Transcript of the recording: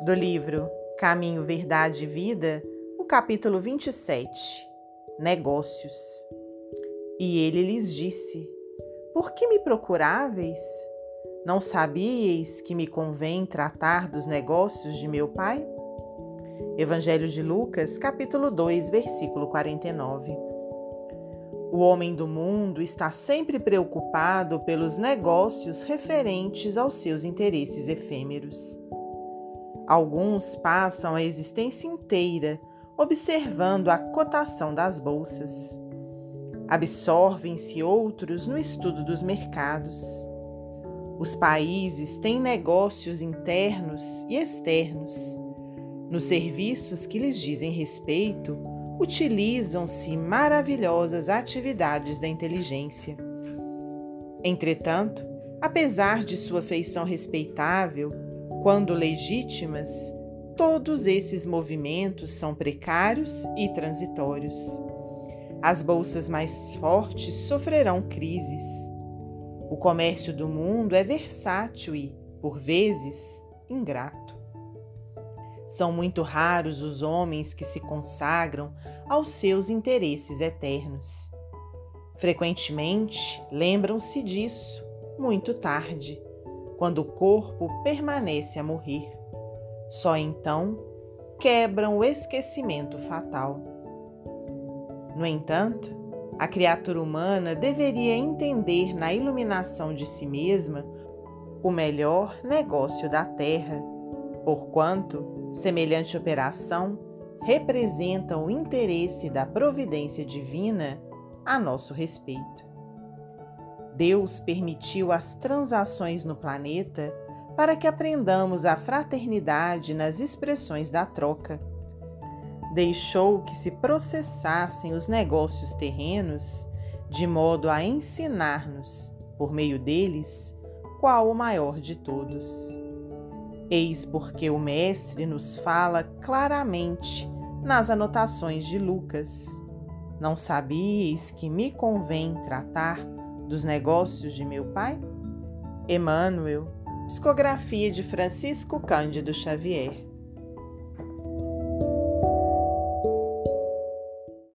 Do livro Caminho, Verdade e Vida, o capítulo 27 Negócios. E ele lhes disse: Por que me procuráveis? Não sabíeis que me convém tratar dos negócios de meu pai? Evangelho de Lucas, capítulo 2, versículo 49. O homem do mundo está sempre preocupado pelos negócios referentes aos seus interesses efêmeros. Alguns passam a existência inteira observando a cotação das bolsas. Absorvem-se outros no estudo dos mercados. Os países têm negócios internos e externos. Nos serviços que lhes dizem respeito, utilizam-se maravilhosas atividades da inteligência. Entretanto, apesar de sua feição respeitável, quando legítimas, todos esses movimentos são precários e transitórios. As bolsas mais fortes sofrerão crises. O comércio do mundo é versátil e, por vezes, ingrato. São muito raros os homens que se consagram aos seus interesses eternos. Frequentemente lembram-se disso muito tarde quando o corpo permanece a morrer. Só então quebram o esquecimento fatal. No entanto, a criatura humana deveria entender na iluminação de si mesma o melhor negócio da terra, porquanto semelhante operação representa o interesse da providência divina a nosso respeito. Deus permitiu as transações no planeta para que aprendamos a fraternidade nas expressões da troca. Deixou que se processassem os negócios terrenos de modo a ensinar-nos, por meio deles, qual o maior de todos. Eis porque o Mestre nos fala claramente nas anotações de Lucas: Não sabíeis que me convém tratar dos negócios de meu pai? Emmanuel, psicografia de Francisco Cândido Xavier.